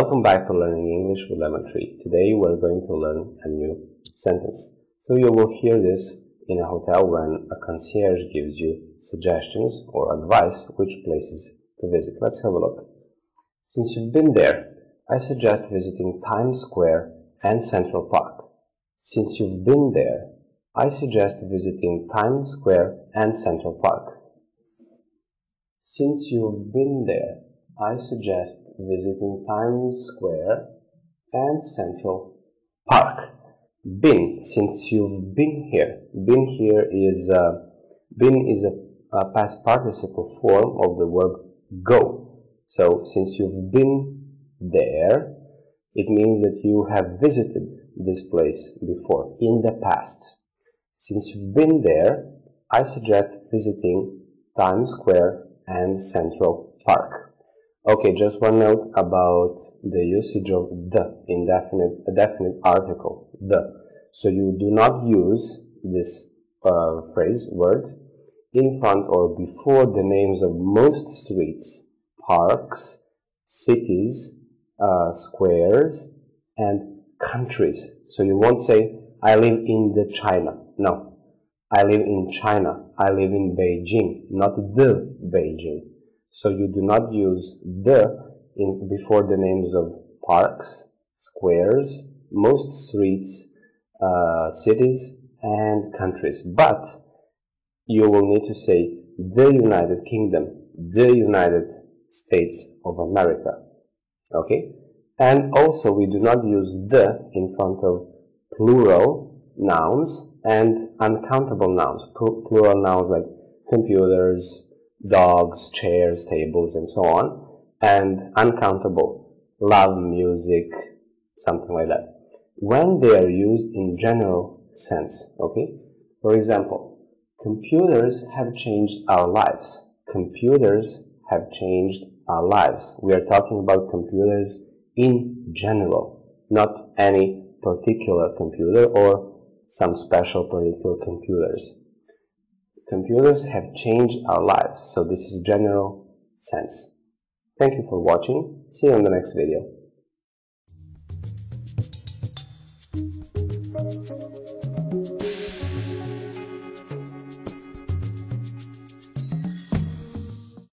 Welcome back to Learning English with Lemon Tree. Today we're going to learn a new sentence. So you will hear this in a hotel when a concierge gives you suggestions or advice which places to visit. Let's have a look. Since you've been there, I suggest visiting Times Square and Central Park. Since you've been there, I suggest visiting Times Square and Central Park. Since you've been there, I suggest visiting Times Square and Central Park. Been, since you've been here, been here is uh, been is a, a past participle form of the verb go. So since you've been there, it means that you have visited this place before in the past. Since you've been there, I suggest visiting Times Square and Central Park. Okay, just one note about the usage of the indefinite, a definite article, the. So you do not use this uh, phrase, word, in front or before the names of most streets, parks, cities, uh, squares, and countries. So you won't say, I live in the China. No. I live in China. I live in Beijing, not the Beijing. So you do not use the in, before the names of parks, squares, most streets, uh, cities, and countries. But you will need to say the United Kingdom, the United States of America. Okay? And also we do not use the in front of plural nouns and uncountable nouns. Plural nouns like computers, dogs, chairs, tables, and so on, and uncountable, love, music, something like that. When they are used in general sense, okay? For example, computers have changed our lives. Computers have changed our lives. We are talking about computers in general, not any particular computer or some special particular computers. Computers have changed our lives, so this is general sense. Thank you for watching. See you in the next video.